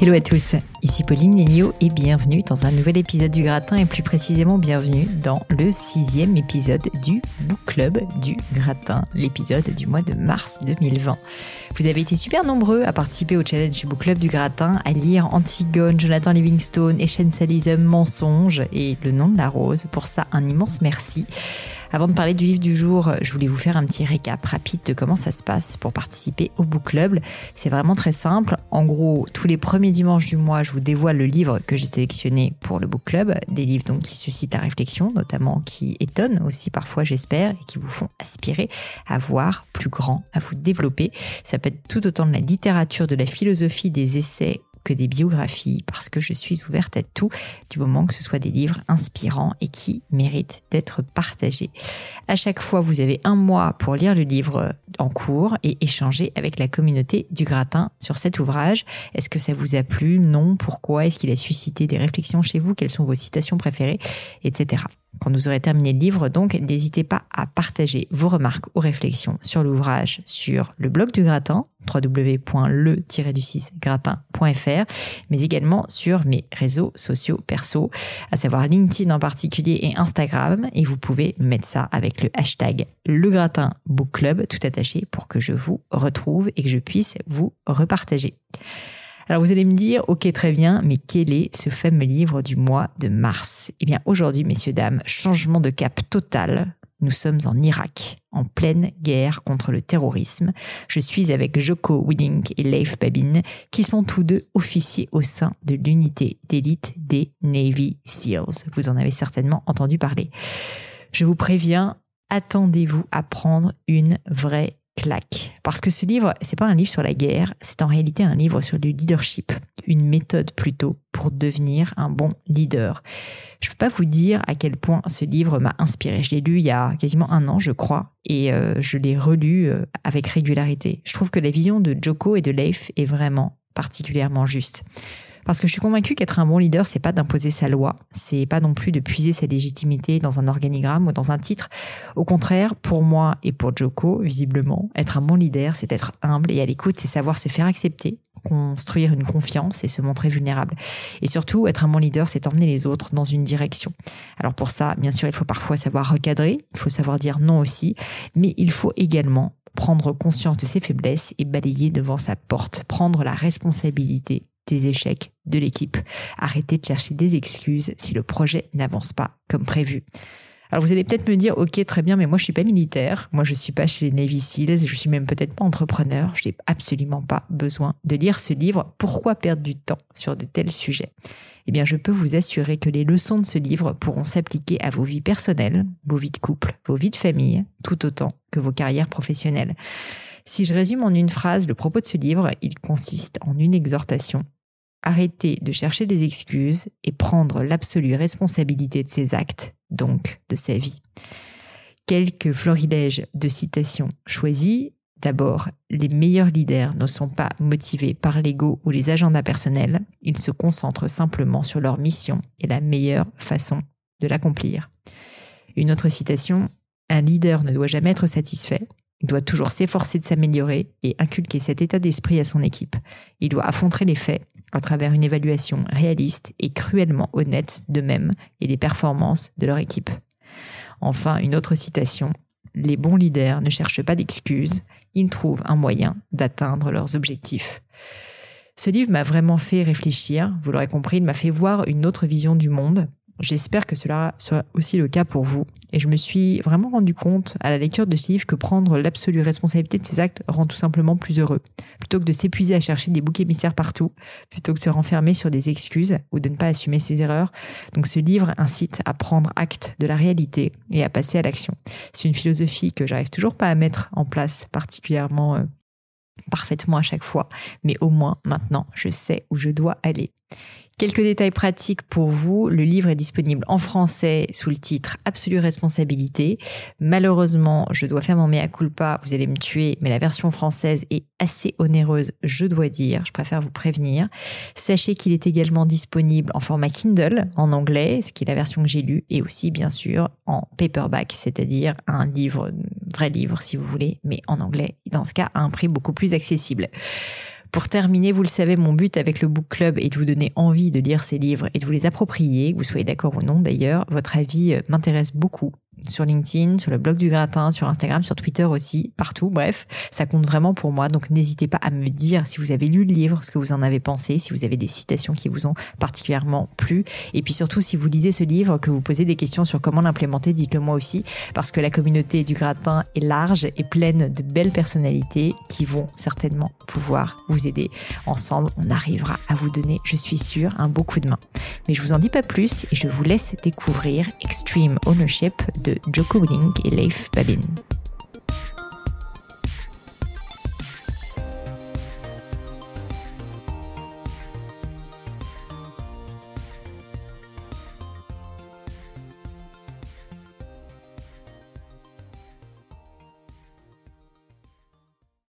Hello à tous, ici Pauline Nenio et bienvenue dans un nouvel épisode du Gratin et plus précisément bienvenue dans le sixième épisode du Book Club du Gratin, l'épisode du mois de mars 2020. Vous avez été super nombreux à participer au challenge du Book Club du Gratin, à lire Antigone, Jonathan Livingstone, Essentialism, Mensonge et Le nom de la rose. Pour ça, un immense merci. Avant de parler du livre du jour, je voulais vous faire un petit récap rapide de comment ça se passe pour participer au book club. C'est vraiment très simple. En gros, tous les premiers dimanches du mois, je vous dévoile le livre que j'ai sélectionné pour le book club. Des livres donc qui suscitent la réflexion, notamment qui étonnent aussi parfois, j'espère, et qui vous font aspirer à voir plus grand, à vous développer. Ça peut être tout autant de la littérature, de la philosophie, des essais des biographies parce que je suis ouverte à tout du moment que ce soit des livres inspirants et qui méritent d'être partagés. À chaque fois, vous avez un mois pour lire le livre en cours et échanger avec la communauté du gratin sur cet ouvrage. Est-ce que ça vous a plu? Non? Pourquoi? Est-ce qu'il a suscité des réflexions chez vous? Quelles sont vos citations préférées? Etc. Quand vous aurez terminé le livre, donc, n'hésitez pas à partager vos remarques ou réflexions sur l'ouvrage sur le blog du gratin, www.le-du6gratin.fr, mais également sur mes réseaux sociaux perso, à savoir LinkedIn en particulier et Instagram. Et vous pouvez mettre ça avec le hashtag le gratin book club tout attaché pour que je vous retrouve et que je puisse vous repartager. Alors vous allez me dire, ok très bien, mais quel est ce fameux livre du mois de mars? Eh bien aujourd'hui, messieurs, dames, changement de cap total. Nous sommes en Irak, en pleine guerre contre le terrorisme. Je suis avec Joko Willink et Leif Babin, qui sont tous deux officiers au sein de l'unité d'élite des Navy SEALs. Vous en avez certainement entendu parler. Je vous préviens, attendez-vous à prendre une vraie claque. Parce que ce livre, c'est pas un livre sur la guerre, c'est en réalité un livre sur le leadership, une méthode plutôt pour devenir un bon leader. Je peux pas vous dire à quel point ce livre m'a inspiré. Je l'ai lu il y a quasiment un an, je crois, et euh, je l'ai relu euh, avec régularité. Je trouve que la vision de Joko et de Leif est vraiment particulièrement juste. Parce que je suis convaincue qu'être un bon leader, c'est pas d'imposer sa loi, c'est pas non plus de puiser sa légitimité dans un organigramme ou dans un titre. Au contraire, pour moi et pour Joko, visiblement, être un bon leader, c'est être humble et à l'écoute, c'est savoir se faire accepter, construire une confiance et se montrer vulnérable. Et surtout, être un bon leader, c'est emmener les autres dans une direction. Alors pour ça, bien sûr, il faut parfois savoir recadrer, il faut savoir dire non aussi, mais il faut également prendre conscience de ses faiblesses et balayer devant sa porte, prendre la responsabilité des échecs de l'équipe. Arrêtez de chercher des excuses si le projet n'avance pas comme prévu. Alors vous allez peut-être me dire, ok, très bien, mais moi je suis pas militaire, moi je suis pas chez les Navy Seals, je suis même peut-être pas entrepreneur, je n'ai absolument pas besoin de lire ce livre. Pourquoi perdre du temps sur de tels sujets? Eh bien, je peux vous assurer que les leçons de ce livre pourront s'appliquer à vos vies personnelles, vos vies de couple, vos vies de famille, tout autant que vos carrières professionnelles. Si je résume en une phrase le propos de ce livre, il consiste en une exhortation arrêter de chercher des excuses et prendre l'absolue responsabilité de ses actes, donc de sa vie. Quelques florilèges de citations choisies. D'abord, les meilleurs leaders ne sont pas motivés par l'ego ou les agendas personnels, ils se concentrent simplement sur leur mission et la meilleure façon de l'accomplir. Une autre citation, un leader ne doit jamais être satisfait, il doit toujours s'efforcer de s'améliorer et inculquer cet état d'esprit à son équipe. Il doit affronter les faits à travers une évaluation réaliste et cruellement honnête d'eux-mêmes et des performances de leur équipe. Enfin, une autre citation. Les bons leaders ne cherchent pas d'excuses, ils trouvent un moyen d'atteindre leurs objectifs. Ce livre m'a vraiment fait réfléchir, vous l'aurez compris, il m'a fait voir une autre vision du monde J'espère que cela soit aussi le cas pour vous. Et je me suis vraiment rendu compte à la lecture de ce livre que prendre l'absolue responsabilité de ses actes rend tout simplement plus heureux. Plutôt que de s'épuiser à chercher des boucs émissaires partout, plutôt que de se renfermer sur des excuses ou de ne pas assumer ses erreurs. Donc ce livre incite à prendre acte de la réalité et à passer à l'action. C'est une philosophie que j'arrive toujours pas à mettre en place particulièrement euh, parfaitement à chaque fois, mais au moins maintenant je sais où je dois aller. Quelques détails pratiques pour vous. Le livre est disponible en français sous le titre Absolue responsabilité. Malheureusement, je dois faire mon mea culpa, vous allez me tuer, mais la version française est assez onéreuse, je dois dire. Je préfère vous prévenir. Sachez qu'il est également disponible en format Kindle, en anglais, ce qui est la version que j'ai lue, et aussi, bien sûr, en paperback, c'est-à-dire un livre, vrai livre, si vous voulez, mais en anglais. Dans ce cas, à un prix beaucoup plus accessible. Pour terminer, vous le savez, mon but avec le Book Club est de vous donner envie de lire ces livres et de vous les approprier, vous soyez d'accord ou non d'ailleurs. Votre avis euh, m'intéresse beaucoup sur LinkedIn, sur le blog du gratin, sur Instagram, sur Twitter aussi, partout. Bref, ça compte vraiment pour moi. Donc n'hésitez pas à me dire si vous avez lu le livre, ce que vous en avez pensé, si vous avez des citations qui vous ont particulièrement plu. Et puis surtout, si vous lisez ce livre, que vous posez des questions sur comment l'implémenter, dites-le moi aussi, parce que la communauté du gratin est large et pleine de belles personnalités qui vont certainement pouvoir vous aider. Ensemble, on arrivera à vous donner, je suis sûre, un beau coup de main. Mais je vous en dis pas plus et je vous laisse découvrir Extreme Ownership Joko Willink et Leif Babin.